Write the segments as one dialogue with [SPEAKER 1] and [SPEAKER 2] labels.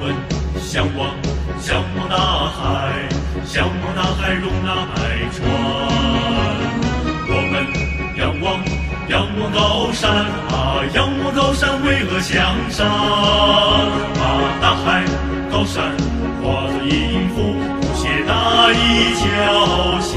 [SPEAKER 1] 们向往，向往大海，向往大海容纳百川。我们仰望，仰望高山啊，仰望高山巍峨向上，把大海、高山化作音符，谱写大义交响。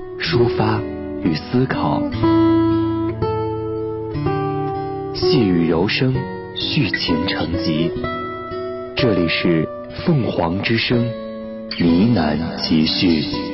[SPEAKER 2] 抒发与思考。细雨柔声，续情成集。这里是凤凰之声呢喃集序。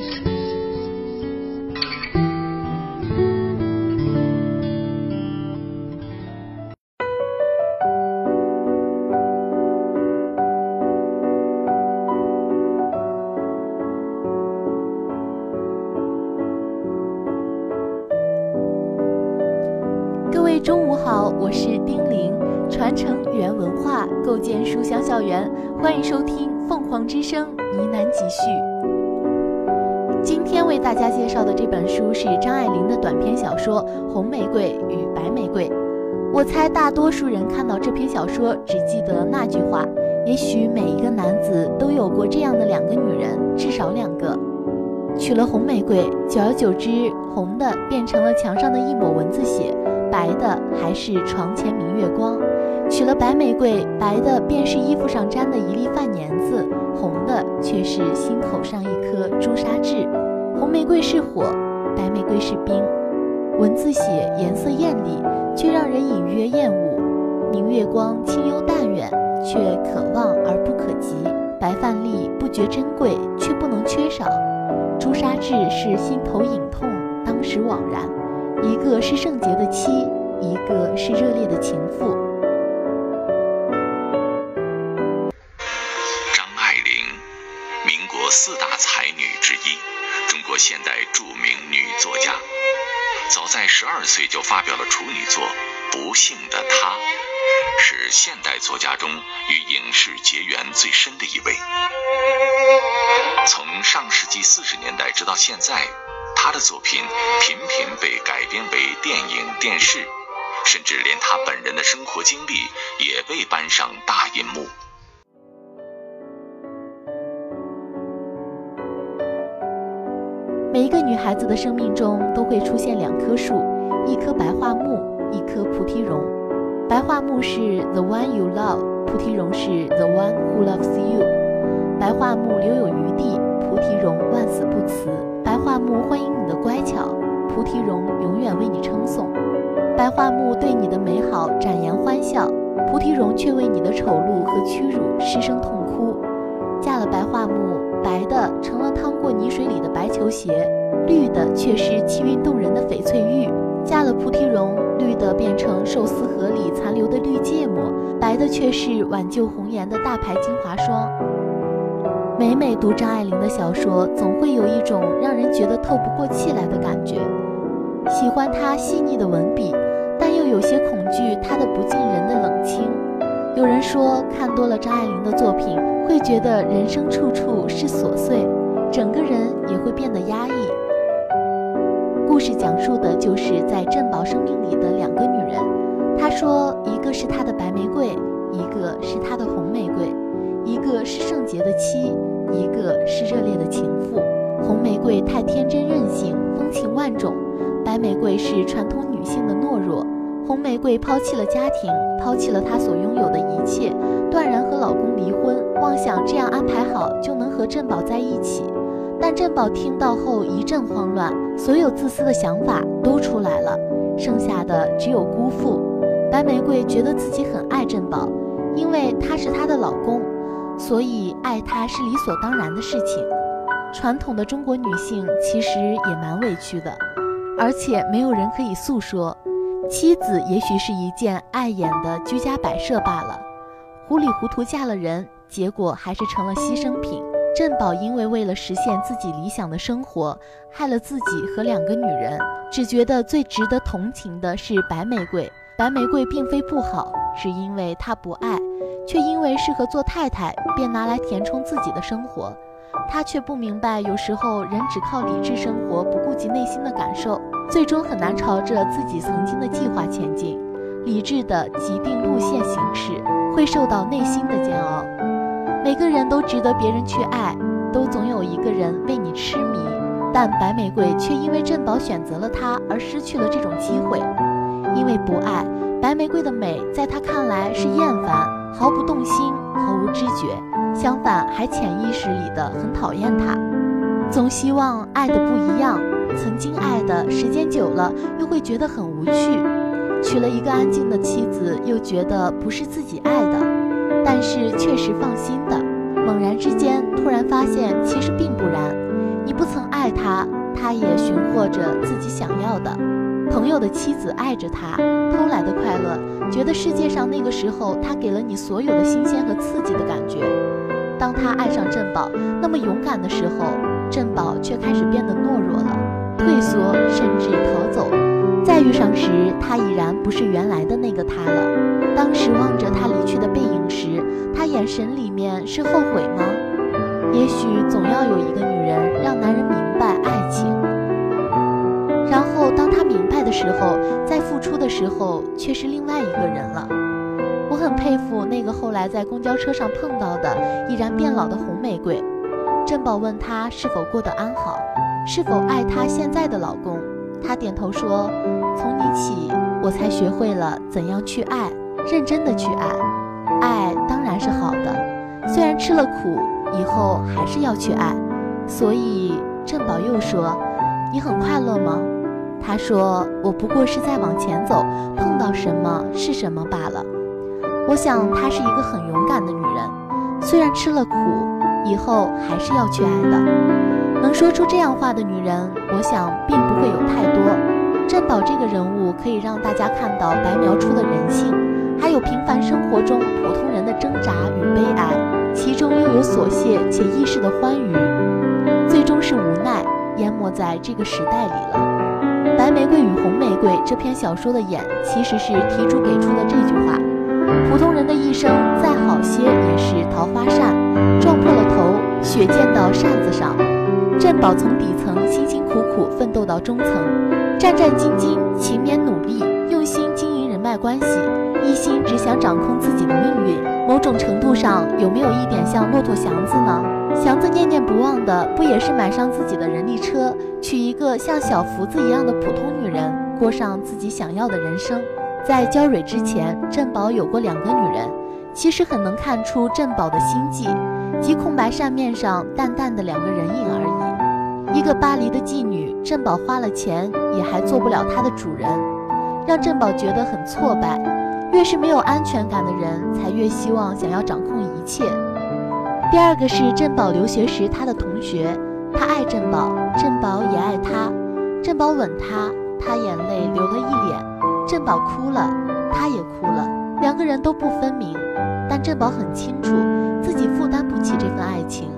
[SPEAKER 3] 说《红玫瑰与白玫瑰》。我猜大多数人看到这篇小说只记得那句话，也许每一个男子都有过这样的两个女人，至少两个。娶了红玫瑰，久而久之，红的变成了墙上的一抹蚊子血。白的还是床前明月光，娶了白玫瑰，白的便是衣服上沾的一粒饭粘子，红的却是心口上一颗朱砂痣。红玫瑰是火，白玫瑰是冰。文字写颜色艳丽，却让人隐约厌恶；明月光清幽淡远，却可望而不可及。白饭粒不觉珍贵，却不能缺少。朱砂痣是心头隐痛，当时惘然。一个是圣洁的妻，一个是热烈的情妇。
[SPEAKER 4] 幸的她》，是现代作家中与影视结缘最深的一位。从上世纪四十年代直到现在。他的作品频频被改编为电影、电视，甚至连他本人的生活经历也被搬上大银幕。
[SPEAKER 3] 每一个女孩子的生命中都会出现两棵树，一棵白桦木，一颗菩提榕。白桦木是 the one you love，菩提榕是 the one who loves you。白桦木留有余地，菩提榕万死不辞。白桦木欢迎你的乖巧，菩提榕永远为你称颂。白桦木对你的美好展颜欢笑，菩提榕却为你的丑陋和屈辱失声痛哭。嫁了白桦木，白的成了趟过泥水里的白球鞋，绿的却是气韵动人的翡翠玉。嫁了菩提榕，绿的变成寿司盒里残留的绿芥末，白的却是挽救红颜的大牌精华霜。每每读张爱玲的小说，总会有一种让人觉得透不过气来的感觉。喜欢她细腻的文笔，但又有些恐惧她的不近人的冷清。有人说，看多了张爱玲的作品，会觉得人生处处是琐碎，整个人也会变得压抑。故事讲述的就是在振宝生命里的两个女人。她说，一个是他的白玫瑰，一个是他的红玫瑰，一个是圣洁的妻，一个是热烈的情妇。红玫瑰太天真任性，风情万种；白玫瑰是传统女性的懦弱。红玫瑰抛弃了家庭，抛弃了她所拥有的一切，断然和老公离婚，妄想这样安排好就能和振宝在一起。但振宝听到后一阵慌乱，所有自私的想法都出来了，剩下的只有辜负。白玫瑰觉得自己很爱振宝，因为他是她的老公，所以爱他是理所当然的事情。传统的中国女性其实也蛮委屈的，而且没有人可以诉说。妻子也许是一件碍眼的居家摆设罢了，糊里糊涂嫁了人，结果还是成了牺牲品。振宝因为为了实现自己理想的生活，害了自己和两个女人，只觉得最值得同情的是白玫瑰。白玫瑰并非不好，是因为她不爱，却因为适合做太太，便拿来填充自己的生活。他却不明白，有时候人只靠理智生活，不顾及内心的感受，最终很难朝着自己曾经的计划前进。理智的既定路线行驶，会受到内心的煎熬。每个人都值得别人去爱，都总有一个人为你痴迷。但白玫瑰却因为振宝选择了他而失去了这种机会。因为不爱，白玫瑰的美在他看来是厌烦，毫不动心，毫无知觉。相反，还潜意识里的很讨厌他，总希望爱的不一样。曾经爱的时间久了，又会觉得很无趣。娶了一个安静的妻子，又觉得不是自己爱的，但是确实放心的。猛然之间，突然发现其实并不然。你不曾爱他，他也寻获着自己想要的。朋友的妻子爱着他，偷来的快乐，觉得世界上那个时候他给了你所有的新鲜和刺激的感觉。当他爱上振宝，那么勇敢的时候，振宝却开始变得懦弱了，退缩，甚至逃走。再遇上时，他已然不是原来的那个他了。当时望着他离去的背影他眼神里面是后悔吗？也许总要有一个女人让男人明白爱情，然后当他明白的时候，在付出的时候却是另外一个人了。我很佩服那个后来在公交车上碰到的已然变老的红玫瑰。珍宝问她是否过得安好，是否爱她现在的老公。她点头说：“从你起，我才学会了怎样去爱，认真的去爱。虽然吃了苦，以后还是要去爱。”所以振宝又说：“你很快乐吗？”他说：“我不过是在往前走，碰到什么是什么罢了。”我想她是一个很勇敢的女人，虽然吃了苦，以后还是要去爱的。能说出这样话的女人，我想并不会有太多。振宝这个人物可以让大家看到白描出的人性，还有平凡生活中普通人的挣扎与悲哀，其中又有琐屑且易逝的欢愉，最终是无奈淹没在这个时代里了。《白玫瑰与红玫瑰》这篇小说的眼，其实是题主给出的这句话。普通人的一生再好些也是桃花扇，撞破了头，血溅到扇子上。振宝从底层辛辛苦苦奋斗到中层，战战兢兢，勤勉努力，用心经营人脉关系，一心只想掌控自己的命运。某种程度上，有没有一点像骆驼祥子呢？祥子念念不忘的，不也是买上自己的人力车，娶一个像小福子一样的普通女人，过上自己想要的人生？在焦蕊之前，振宝有过两个女人，其实很能看出振宝的心计，即空白扇面上淡淡的两个人影而已。一个巴黎的妓女，振宝花了钱也还做不了她的主人，让振宝觉得很挫败。越是没有安全感的人，才越希望想要掌控一切。第二个是振宝留学时他的同学，他爱振宝，振宝也爱他，振宝吻他，他眼泪流了一脸。振宝哭了，他也哭了，两个人都不分明。但振宝很清楚，自己负担不起这份爱情，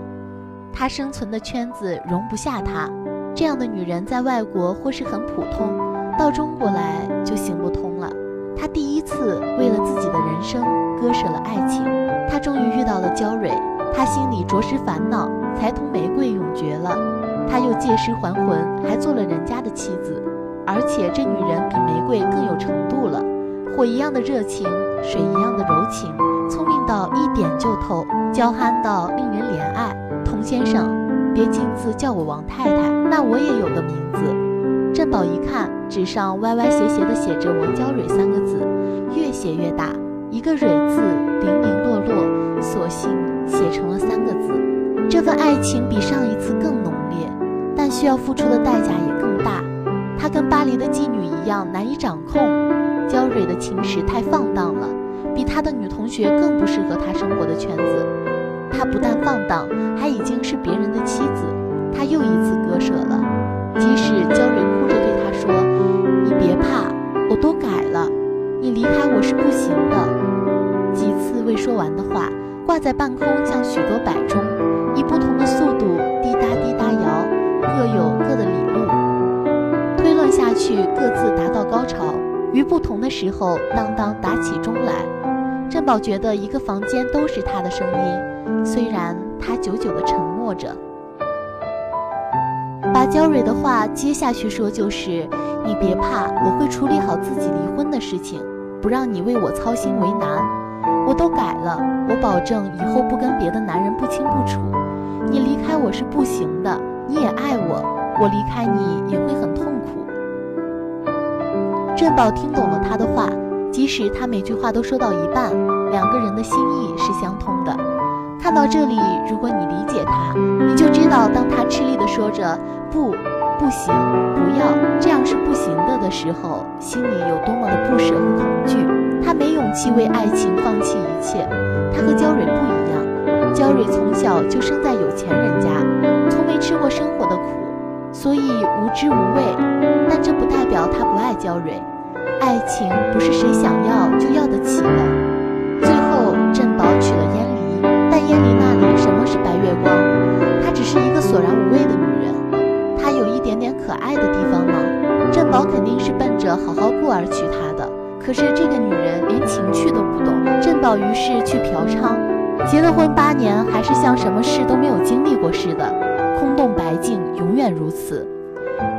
[SPEAKER 3] 他生存的圈子容不下他。这样的女人在外国或是很普通，到中国来就行不通。他第一次为了自己的人生割舍了爱情。他终于遇到了焦蕊，他心里着实烦恼，才同玫瑰永绝了。他又借尸还魂，还做了人家的妻子，而且这女人比玫瑰更有程度了，火一样的热情，水一样的柔情，聪明到一点就透，娇憨到令人怜爱。童先生，别径自叫我王太太，那我也有个名字。振宝一看，纸上歪歪斜斜的写着“王娇蕊”三个字，越写越大，一个“蕊”字零零落落，索性写成了三个字。这份爱情比上一次更浓烈，但需要付出的代价也更大。他跟巴黎的妓女一样难以掌控。娇蕊的情史太放荡了，比他的女同学更不适合他生活的圈子。他不但放荡，还已经是别人的妻子。我是不行的。”几次未说完的话挂在半空，像许多摆钟。以不同的速度滴答滴答摇，各有各的理路。推论下去，各自达到高潮，于不同的时候当当打起钟来。振宝觉得一个房间都是他的声音，虽然他久久的沉默着。把焦蕊的话接下去说，就是你别怕，我会处理好自己离婚的事情，不让你为我操心为难。我都改了，我保证以后不跟别的男人不清不楚。你离开我是不行的，你也爱我，我离开你也会很痛苦。振宝听懂了他的话，即使他每句话都说到一半，两个人的心意是相通的。看到这里，如果你理解他，你就知道，当他吃力地说着“不，不行，不要，这样是不行的”的时候，心里有多么的不舍和恐惧。他没勇气为爱情放弃一切。他和焦蕊不一样。焦蕊从小就生在有钱人家，从没吃过生活的苦，所以无知无畏。但这不代表他不爱焦蕊。爱情不是谁想要就要得起的。最后，振宝娶了燕离，但燕离那里什么是白月光？她只是一个索然无味的女人。她有一点点可爱的地方吗？振宝肯定而娶她的。可是这个女人连情趣都不懂。振宝于是去嫖娼。结了婚八年，还是像什么事都没有经历过似的，空洞白净，永远如此。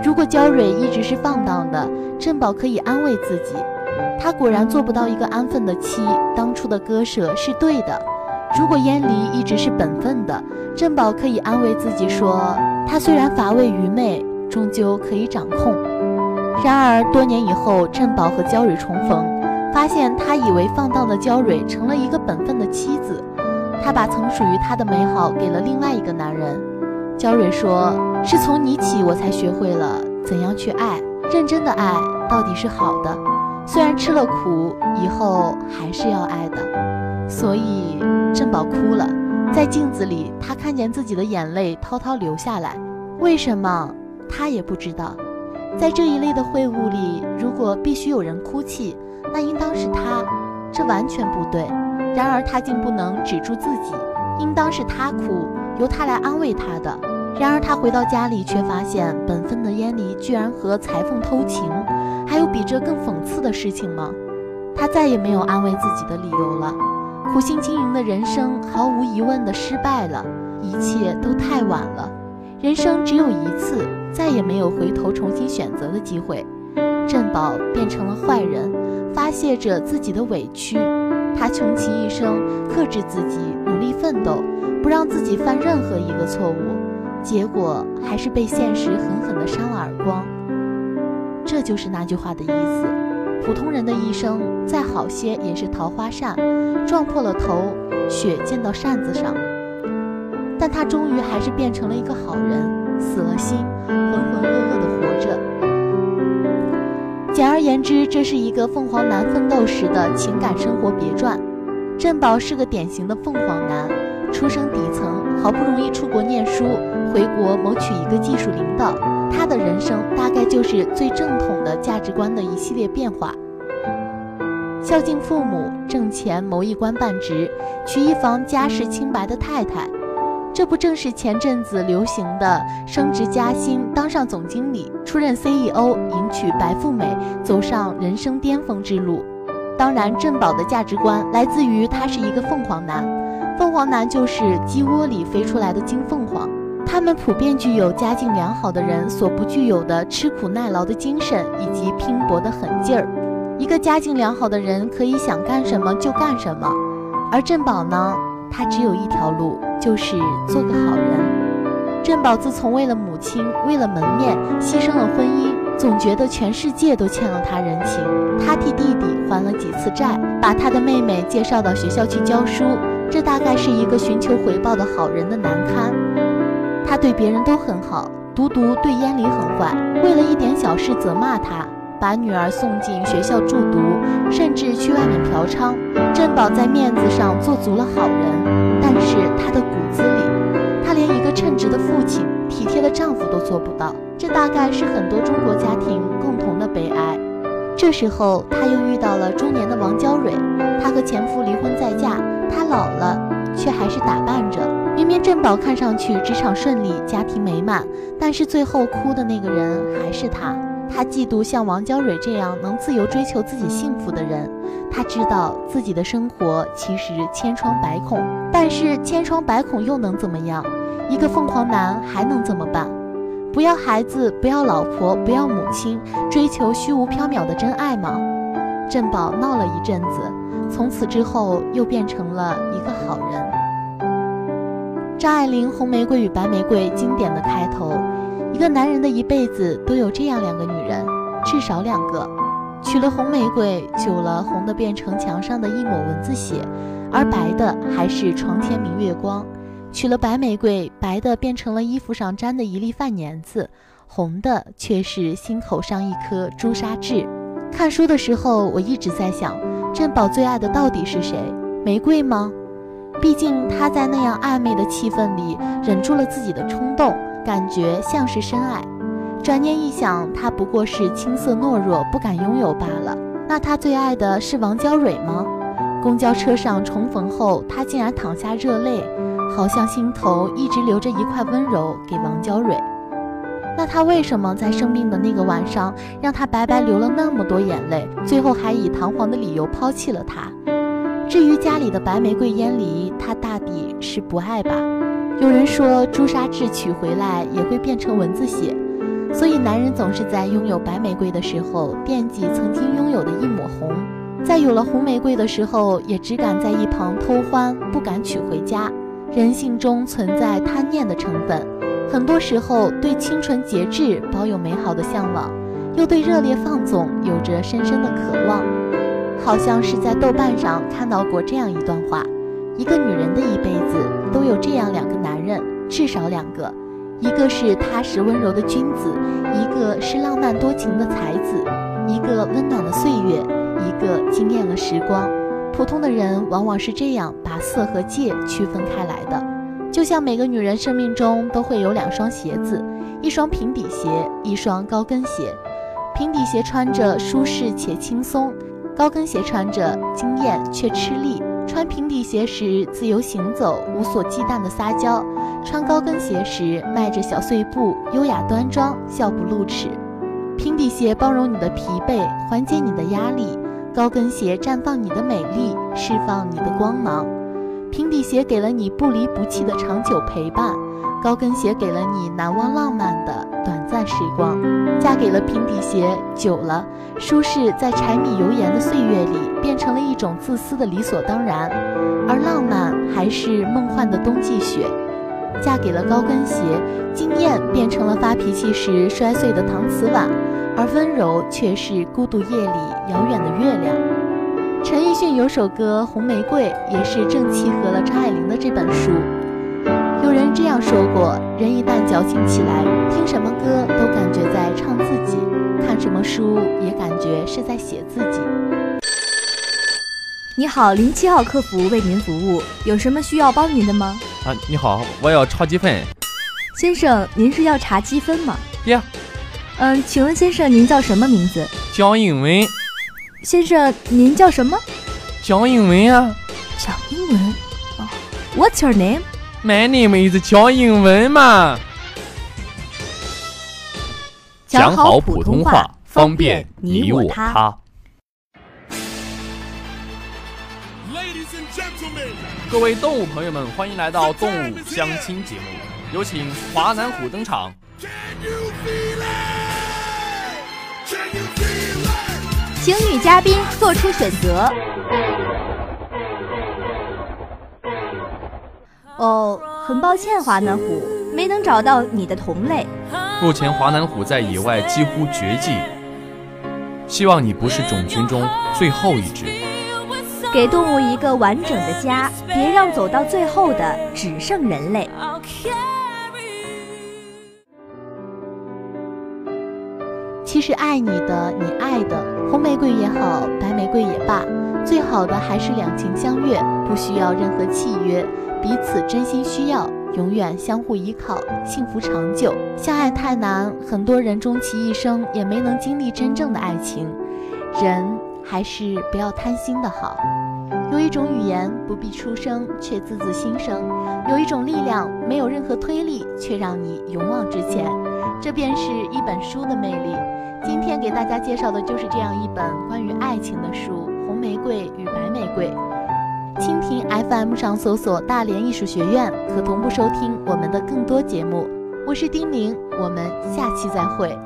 [SPEAKER 3] 如果焦蕊一直是放荡的，振宝可以安慰自己，他果然做不到一个安分的妻，当初的割舍是对的。如果燕离一直是本分的，振宝可以安慰自己说，他虽然乏味愚昧，终究可以掌控。然而多年以后，振宝和焦蕊重逢，发现他以为放荡的焦蕊成了一个本分的妻子。他把曾属于他的美好给了另外一个男人。焦蕊说：“是从你起，我才学会了怎样去爱。认真的爱到底是好的，虽然吃了苦，以后还是要爱的。”所以振宝哭了，在镜子里，他看见自己的眼泪滔滔流下来。为什么？他也不知道。在这一类的会晤里，如果必须有人哭泣，那应当是他。这完全不对。然而他竟不能止住自己，应当是他哭，由他来安慰他的。然而他回到家里，却发现本分的燕离居然和裁缝偷情，还有比这更讽刺的事情吗？他再也没有安慰自己的理由了。苦心经营的人生毫无疑问的失败了，一切都太晚了。人生只有一次，再也没有回头重新选择的机会。振宝变成了坏人，发泄着自己的委屈。他穷其一生，克制自己，努力奋斗，不让自己犯任何一个错误，结果还是被现实狠狠地扇了耳光。这就是那句话的意思：普通人的一生再好些也是桃花扇，撞破了头，血溅到扇子上。但他终于还是变成了一个好人，死了心，浑浑噩噩的活着。简而言之，这是一个凤凰男奋斗时的情感生活别传。振宝是个典型的凤凰男，出生底层，好不容易出国念书，回国谋取一个技术领导。他的人生大概就是最正统的价值观的一系列变化：孝敬父母，挣钱谋一官半职，娶一房家世清白的太太。这不正是前阵子流行的升职加薪、当上总经理、出任 CEO、迎娶白富美、走上人生巅峰之路？当然，郑宝的价值观来自于他是一个凤凰男，凤凰男就是鸡窝里飞出来的金凤凰。他们普遍具有家境良好的人所不具有的吃苦耐劳的精神以及拼搏的狠劲儿。一个家境良好的人可以想干什么就干什么，而郑宝呢，他只有一条路，就是做个好人。振宝自从为了母亲、为了门面牺牲了婚姻，总觉得全世界都欠了他人情。他替弟弟还了几次债，把他的妹妹介绍到学校去教书，这大概是一个寻求回报的好人的难堪。他对别人都很好，独独对烟离很坏，为了一点小事责骂他，把女儿送进学校住读，甚至去外面嫖娼。振宝在面子上做足了好人，但是他的骨子里，他连一个称职的父亲、体贴的丈夫都做不到。这大概是很多中国家庭共同的悲哀。这时候，他又遇到了中年的王娇蕊，她和前夫离婚再嫁，她老了，却还是打扮着。明明郑宝看上去职场顺利，家庭美满，但是最后哭的那个人还是他。他嫉妒像王娇蕊这样能自由追求自己幸福的人。他知道自己的生活其实千疮百孔，但是千疮百孔又能怎么样？一个凤凰男还能怎么办？不要孩子，不要老婆，不要母亲，追求虚无缥缈的真爱吗？振宝闹了一阵子，从此之后又变成了一个好人。张爱玲《红玫瑰与白玫瑰》经典的开头，一个男人的一辈子都有这样两个女人，至少两个。娶了红玫瑰，久了红的变成墙上的一抹蚊子血，而白的还是床前明月光；娶了白玫瑰，白的变成了衣服上沾的一粒饭粘子，红的却是心口上一颗朱砂痣。看书的时候，我一直在想，珍宝最爱的到底是谁？玫瑰吗？毕竟他在那样暧昧的气氛里忍住了自己的冲动，感觉像是深爱。转念一想，他不过是青涩懦弱，不敢拥有罢了。那他最爱的是王娇蕊吗？公交车上重逢后，他竟然淌下热泪，好像心头一直留着一块温柔给王娇蕊。那他为什么在生病的那个晚上，让他白白流了那么多眼泪，最后还以堂皇的理由抛弃了他？至于家里的白玫瑰烟离，他大抵是不爱吧。有人说朱砂痣取回来也会变成蚊子血，所以男人总是在拥有白玫瑰的时候惦记曾经拥有的一抹红，在有了红玫瑰的时候也只敢在一旁偷欢，不敢娶回家。人性中存在贪念的成分，很多时候对清纯节制保有美好的向往，又对热烈放纵有着深深的渴望。好像是在豆瓣上看到过这样一段话：一个女人的一辈子都有这样两个男人，至少两个，一个是踏实温柔的君子，一个是浪漫多情的才子，一个温暖了岁月，一个惊艳了时光。普通的人往往是这样把色和戒区分开来的，就像每个女人生命中都会有两双鞋子，一双平底鞋，一双高跟鞋。平底鞋穿着舒适且轻松。高跟鞋穿着惊艳却吃力，穿平底鞋时自由行走，无所忌惮的撒娇；穿高跟鞋时迈着小碎步，优雅端庄，笑不露齿。平底鞋包容你的疲惫，缓解你的压力；高跟鞋绽放你的美丽，释放你的光芒。平底鞋给了你不离不弃的长久陪伴。高跟鞋给了你难忘浪漫的暂时光，嫁给了平底鞋久了，舒适在柴米油盐的岁月里变成了一种自私的理所当然，而浪漫还是梦幻的冬季雪。嫁给了高跟鞋，惊艳变成了发脾气时摔碎的搪瓷碗，而温柔却是孤独夜里遥远的月亮。陈奕迅有首歌《红玫瑰》，也是正契合了张爱玲的这本书。有人这样说过：人一旦矫情起来，听什么歌都感觉在唱自己，看什么书也感觉是在写自己。
[SPEAKER 5] 你好，零七号客服为您服务，有什么需要帮您的吗？
[SPEAKER 6] 啊，你好，我要炒鸡粉。
[SPEAKER 5] 先生，您是要查积分吗？
[SPEAKER 6] 呀。
[SPEAKER 5] 嗯，请问先生您叫什么名字？
[SPEAKER 6] 蒋英文。
[SPEAKER 5] 先生，您叫什么？
[SPEAKER 6] 蒋英文啊。
[SPEAKER 5] 蒋英文。哦，What's your
[SPEAKER 6] name？My name is 乔英文嘛。
[SPEAKER 7] 讲好普通话，方便你我他。
[SPEAKER 6] 各位动物朋友们，欢迎来到动物相亲节目，有请华南虎登场。
[SPEAKER 5] 请女嘉宾做出选择。哦，很抱歉，华南虎，没能找到你的同类。
[SPEAKER 6] 目前华南虎在野外几乎绝迹，希望你不是种群中最后一只。
[SPEAKER 5] 给动物一个完整的家，别让走到最后的只剩人类。
[SPEAKER 3] 其实爱你的，你爱的，红玫瑰也好，白玫瑰也罢，最好的还是两情相悦，不需要任何契约，彼此真心需要，永远相互依靠，幸福长久。相爱太难，很多人终其一生也没能经历真正的爱情。人还是不要贪心的好。有一种语言不必出声，却字字心声；有一种力量没有任何推力，却让你勇往直前。这便是一本书的魅力。今天给大家介绍的就是这样一本关于爱情的书《玫瑰与白玫瑰》。蜻蜓 FM 上搜索“大连艺术学院”，可同步收听我们的更多节目。我是丁玲，我们下期再会。